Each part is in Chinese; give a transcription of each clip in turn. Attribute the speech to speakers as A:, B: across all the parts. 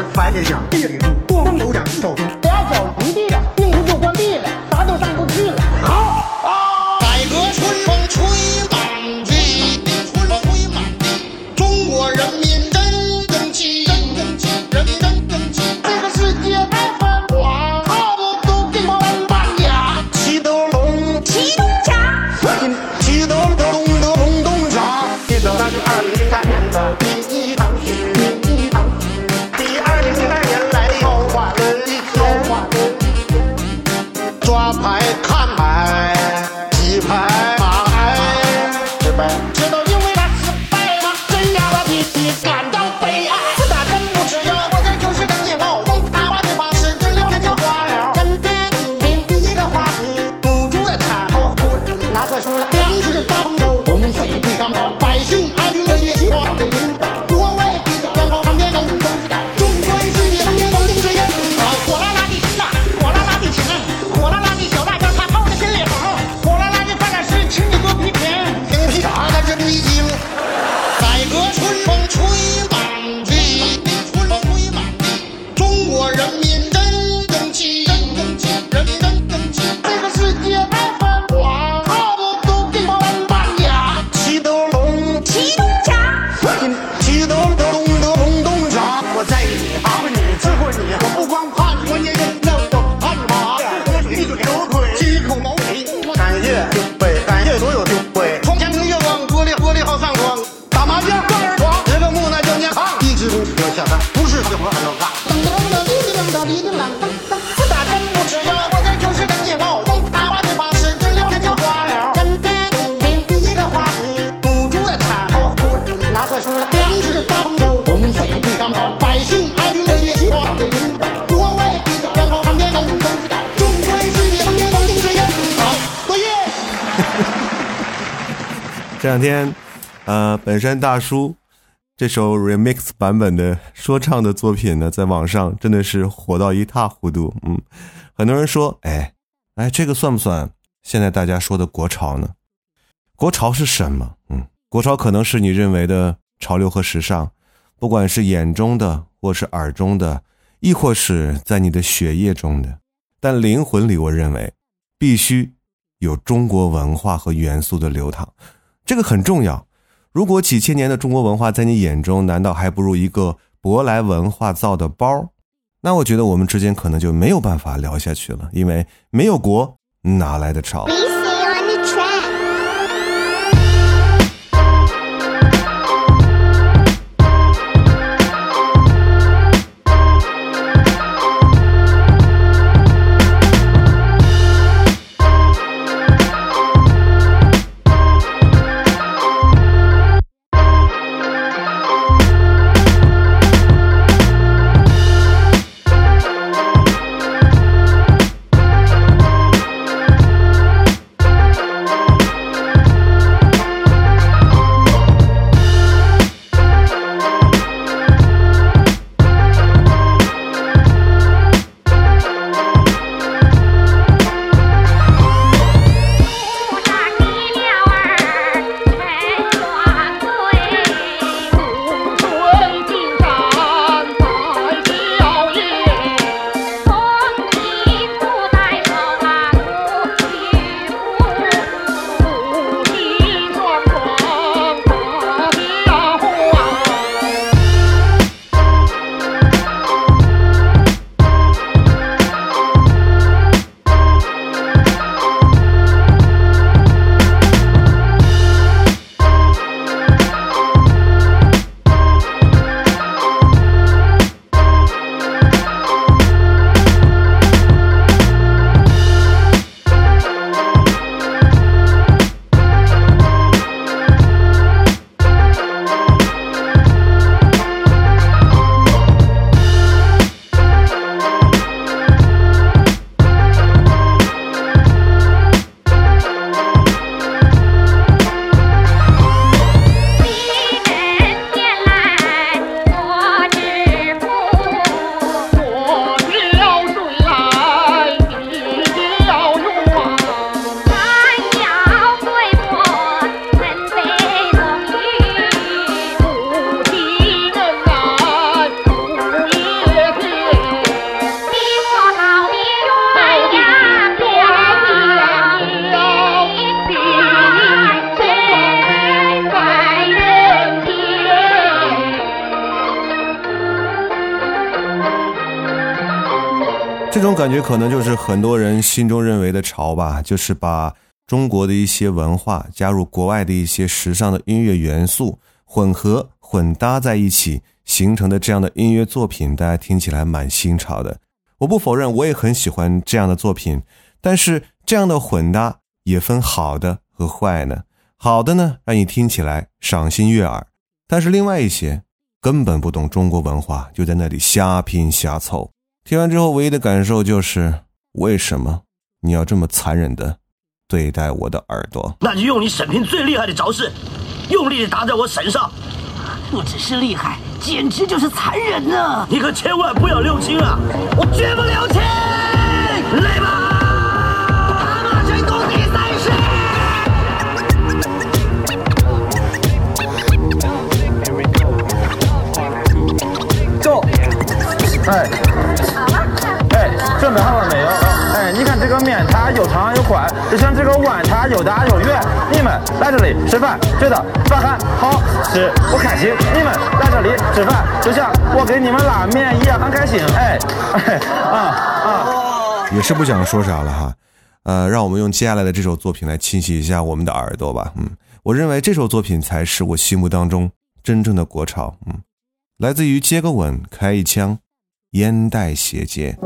A: 长相，二看穿，白天想，夜里住，多风有点手
B: 这
C: 两天，呃，本山大叔这首 remix 版本的说唱的作品呢，在网上真的是火到一塌糊涂。嗯，很多人说，哎，哎，这个算不算现在大家说的国潮呢？国潮是什么？嗯，国潮可能是你认为的潮流和时尚，不管是眼中的，或是耳中的，亦或是在你的血液中的，但灵魂里，我认为必须有中国文化和元素的流淌。这个很重要。如果几千年的中国文化在你眼中，难道还不如一个舶来文化造的包？那我觉得我们之间可能就没有办法聊下去了，因为没有国，哪来的
B: 朝？
C: 这种感觉可能就是很多人心中认为的潮吧，就是把中国的一些文化加入国外的一些时尚的音乐元素，混合混搭在一起形成的这样的音乐作品，大家听起来蛮新潮的。我不否认，我也很喜欢这样的作品，但是这样的混搭也分好的和坏的。好的呢，让你听起来赏心悦耳，但是另外一些根本不懂中国文化，就在那里瞎拼瞎凑。听完之后，唯一的感受就是：为什么你要这么残忍的对待我的耳朵？
D: 那就用你审评最厉害的招式，用力的打在我身上。
E: 不只是厉害，简直就是残忍呢！
D: 你可千万不要留情啊！我绝不留情！来吧！
F: 哎，哎，准备好了没有？哎，你看这个面，它又长又宽，就像这个碗，它又大又圆。你们来这里吃饭，觉得饭很好吃，我开心。你们来这里吃饭，就像我给你们拉面一样，很开心。哎，哎，啊啊，
C: 也是不想说啥了哈。呃，让我们用接下来的这首作品来清洗一下我们的耳朵吧。嗯，我认为这首作品才是我心目当中真正的国潮。嗯，来自于接个吻，开一枪。烟袋斜街。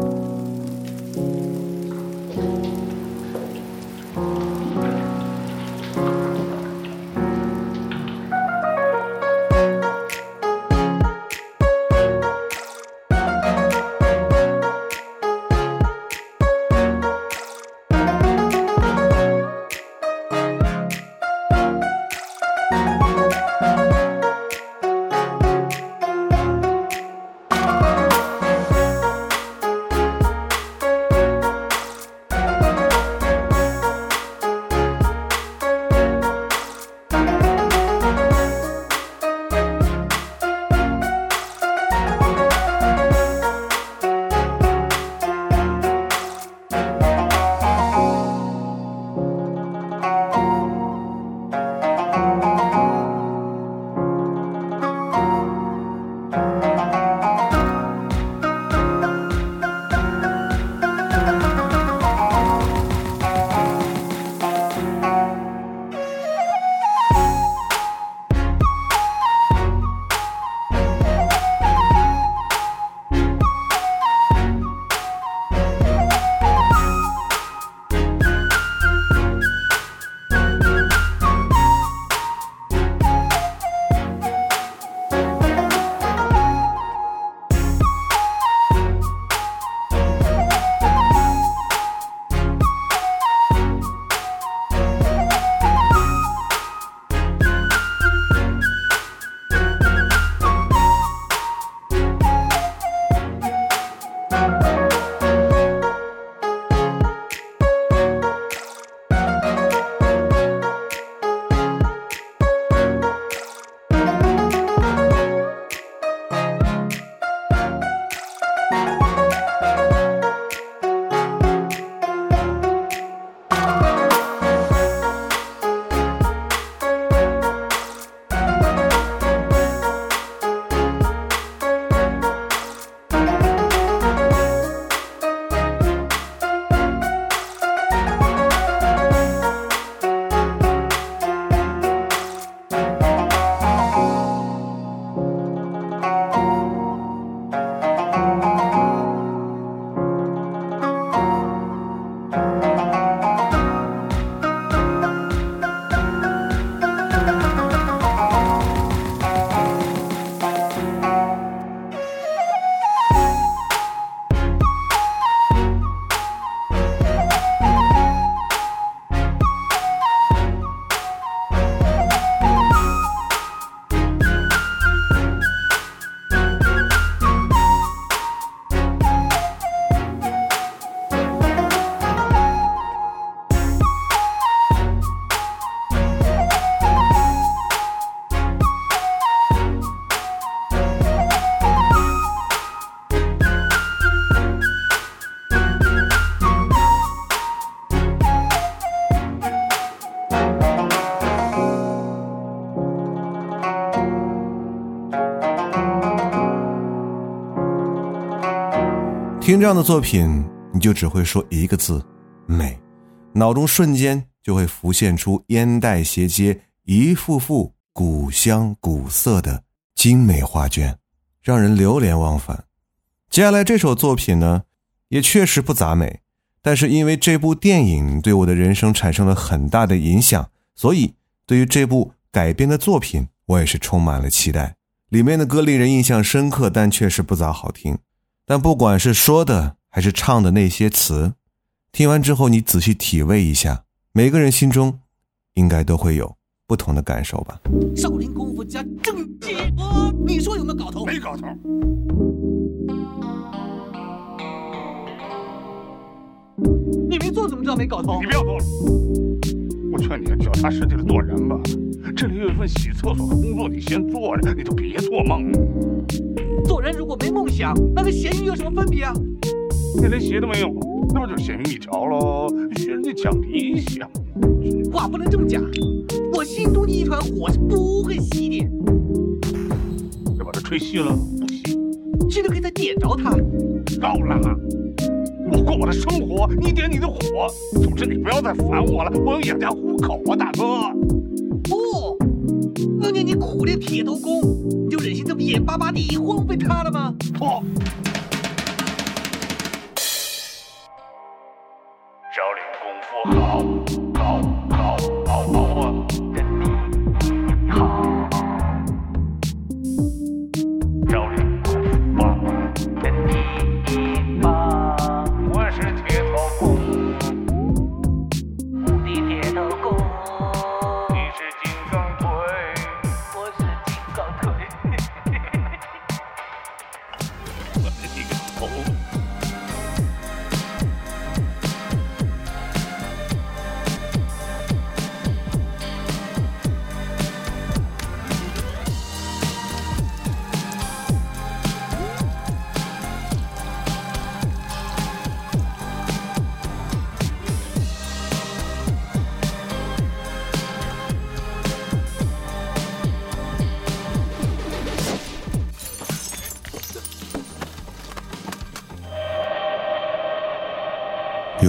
C: 这样的作品，你就只会说一个字“美”，脑中瞬间就会浮现出烟袋斜街、一幅幅古香古色的精美画卷，让人流连忘返。接下来这首作品呢，也确实不咋美，但是因为这部电影对我的人生产生了很大的影响，所以对于这部改编的作品，我也是充满了期待。里面的歌令人印象深刻，但确实不咋好听。但不管是说的还是唱的那些词，听完之后你仔细体味一下，每个人心中应该都会有不同的感受吧。
D: 少林功夫加正气，哦，你说有没有搞头？
G: 没搞头。
D: 你没做怎么知道没搞头
G: 你？不要做了，我劝你脚踏实地的做人吧。这里有一份洗厕所的工作，你先做着，你就别做梦了。
D: 做人如果没梦想，那跟咸鱼有什么分别啊？
G: 你连鞋都没有，那不就咸鱼一条喽？学人家讲理想，
D: 话不能这么讲，我心中的一团火是不会熄的，
G: 要把它吹熄了，不熄，
D: 谁都可以再点着它。
G: 够了。我过我的生活，你点你的火。总之你不要再烦我了，我要养家糊口啊，大哥。
D: 你苦练铁头功，你就忍心这么眼巴巴地荒废他了吗？
G: 错。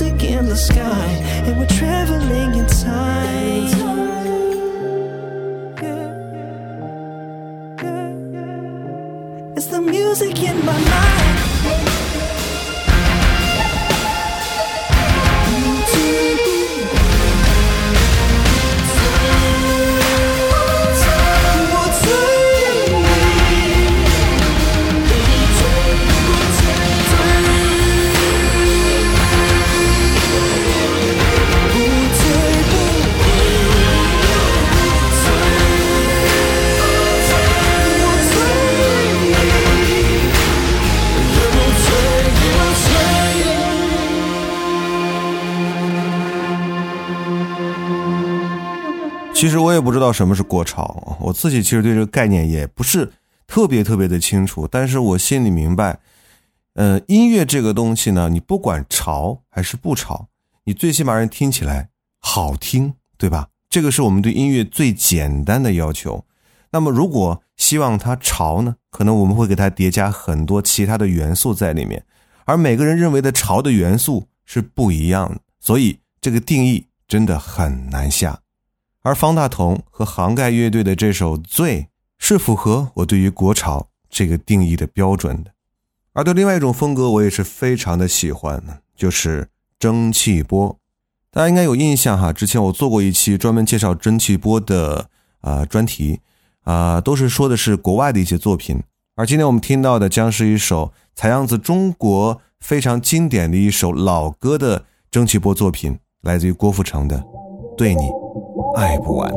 H: Music in the sky, and we're traveling in time. It's the music in my mind.
C: “也不知道什么是国潮，我自己其实对这个概念也不是特别特别的清楚，但是我心里明白，呃，音乐这个东西呢，你不管潮还是不潮，你最起码人听起来好听，对吧？这个是我们对音乐最简单的要求。那么，如果希望它潮呢，可能我们会给它叠加很多其他的元素在里面，而每个人认为的潮的元素是不一样的，所以这个定义真的很难下。而方大同和杭盖乐队的这首《醉》是符合我对于国潮这个定义的标准的。而对另外一种风格，我也是非常的喜欢，就是蒸汽波。大家应该有印象哈，之前我做过一期专门介绍蒸汽波的啊、专题啊、都是说的是国外的一些作品。而今天我们听到的将是一首采样自中国非常经典的一首老歌的蒸汽波作品，来自于郭富城的《对你爱不完》。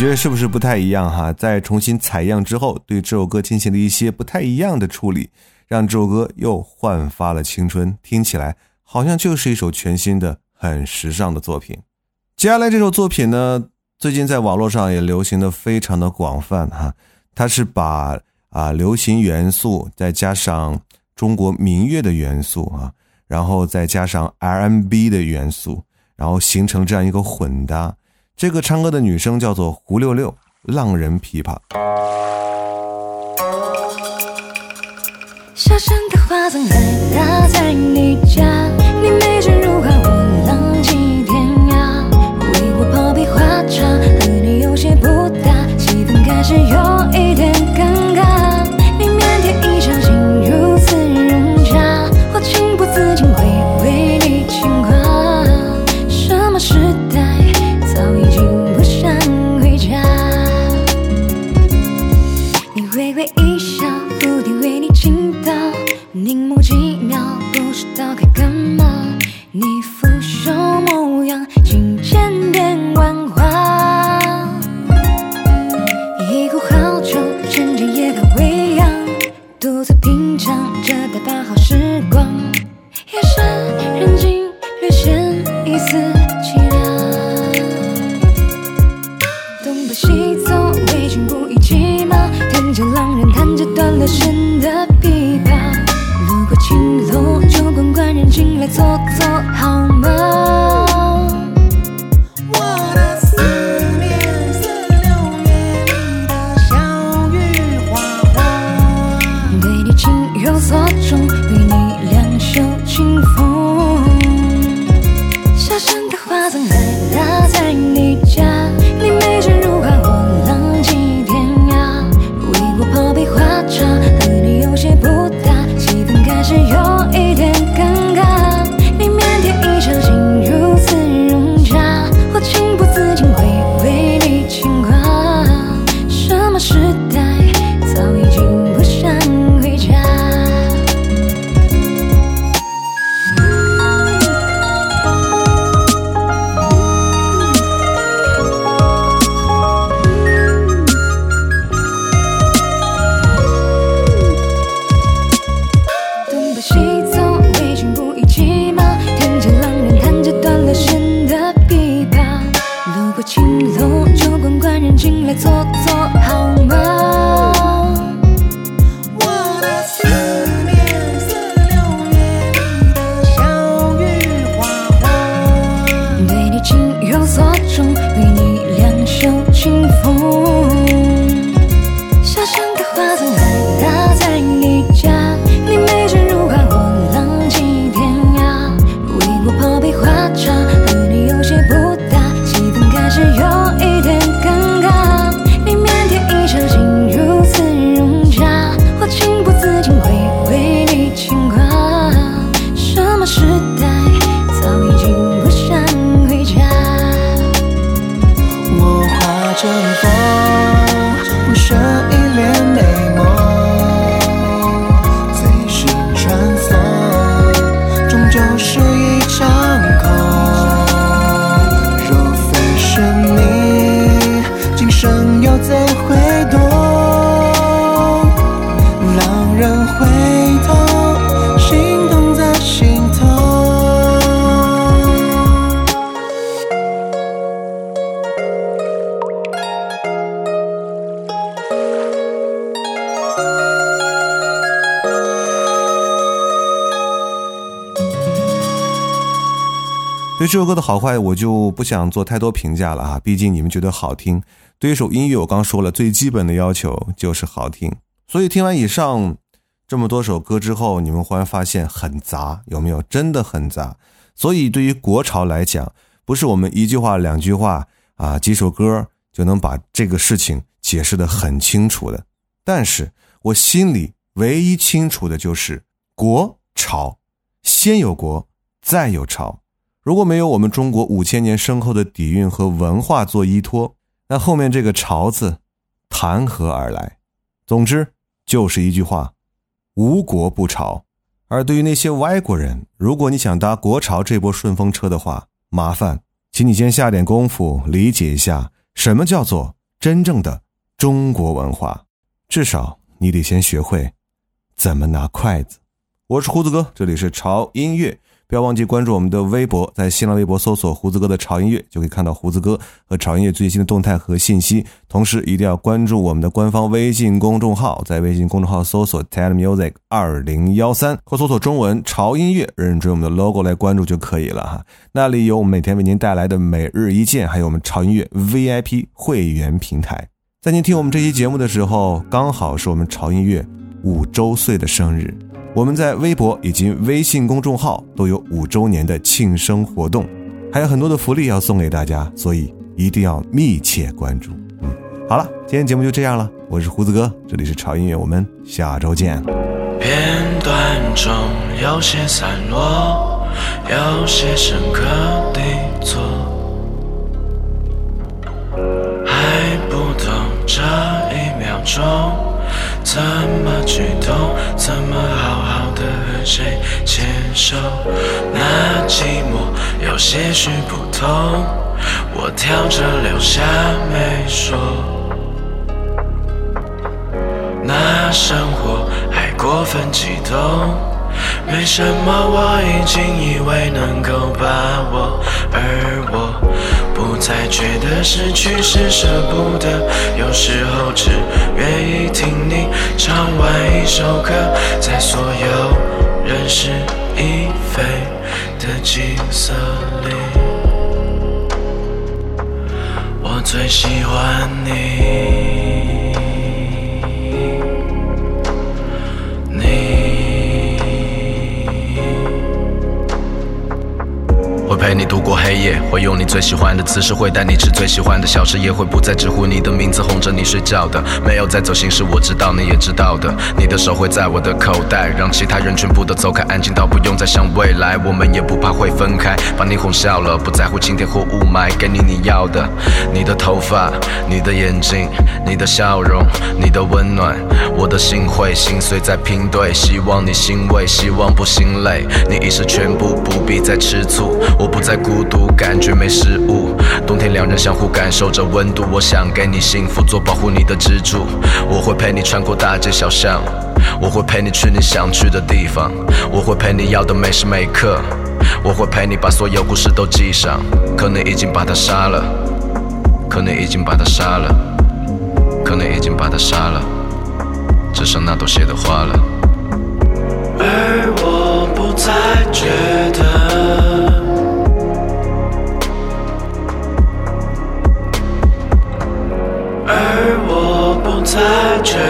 C: 觉是不是不太一样哈？在重新采样之后，对这首歌进行了一些不太一样的处理，让这首歌又焕发了青春，听起来好像就是一首全新的、很时尚的作品。接下来这首作品呢，最近在网络上也流行的非常的广泛哈，它是把啊流行元素再加上中国民乐的元素啊，然后再加上 R&B 的元素，然后形成这样一个混搭。这个唱歌的女生叫做胡六六，浪人琵琶。
I: 小巷的花丛还拉在你家，这
C: 首歌的好坏，我就不想做太多评价了啊，毕竟你们觉得好听。对一首音乐，我刚说了，最基本的要求就是好听。所以听完以上这么多首歌之后，你们忽然发现很杂，有没有？真的很杂。所以对于国潮来讲，不是我们一句话、两句话啊，几首歌就能把这个事情解释的很清楚的。但是我心里唯一清楚的就是国潮，先有国，再有潮。如果没有我们中国五千年深厚的底蕴和文化做依托，那后面这个“潮”字谈何而来？总之就是一句话：无国不潮。而对于那些外国人，如果你想搭国潮这波顺风车的话，麻烦请你先下点功夫理解一下什么叫做真正的中国文化？至少你得先学会怎么拿筷子。我是胡子哥，这里是潮音乐。不要忘记关注我们的微博，在新浪微博搜索“胡子哥的潮音乐”，就可以看到胡子哥和潮音乐最新的动态和信息。同时，一定要关注我们的官方微信公众号，在微信公众号搜索 “ted music 二零幺三”或搜索中文“潮音乐”，认准我们的 logo 来关注就可以了哈。那里有我们每天为您带来的每日一见，还有我们潮音乐 VIP 会员平台。在您听我们这期节目的时候，刚好是我们潮音乐五周岁的生日。我们在微博以及微信公众号都有五周年的庆生活动，还有很多的福利要送给大家，所以一定要密切关注。嗯，好了，今天节目就这样了，我是胡子哥，这里是潮音乐，我们下周见。
J: 片段中有些散落，有些深刻的错，还不懂这一秒钟。怎么举动？怎么好好的和谁牵手？那寂寞有些许不同，我挑着留下没说。那生活还过分激动，没什么我已经以为能够把握，而我。不再觉得失去是舍不得，有时候只愿意听你唱完一首歌，在所有人事已非的景色里，我最喜欢你。陪你度过黑夜，会用你最喜欢的姿势，会带你吃最喜欢的小吃，也会不再直呼你的名字，哄着你睡觉的。没有在走形式，我知道你也知道的。你的手会在我的口袋，让其他人全部都走开，安静到不用再想未来。我们也不怕会分开，把你哄笑了，不在乎晴天或雾霾，给你你要的。你的头发，你的眼睛，你的笑容，你的温暖，我的心会心碎在拼对。希望你欣慰，希望不心累。你已是全部，不必再吃醋。我。不再孤独，感觉没失误。冬天两人相互感受着温度，我想给你幸福，做保护你的支柱。我会陪你穿过大街小巷，我会陪你去你想去的地方，我会陪你要的每时每刻，我会陪你把所有故事都记上。可能已经把他杀了，可能已经把他杀了，可能已经把他杀了，只剩那朵谢的花了。再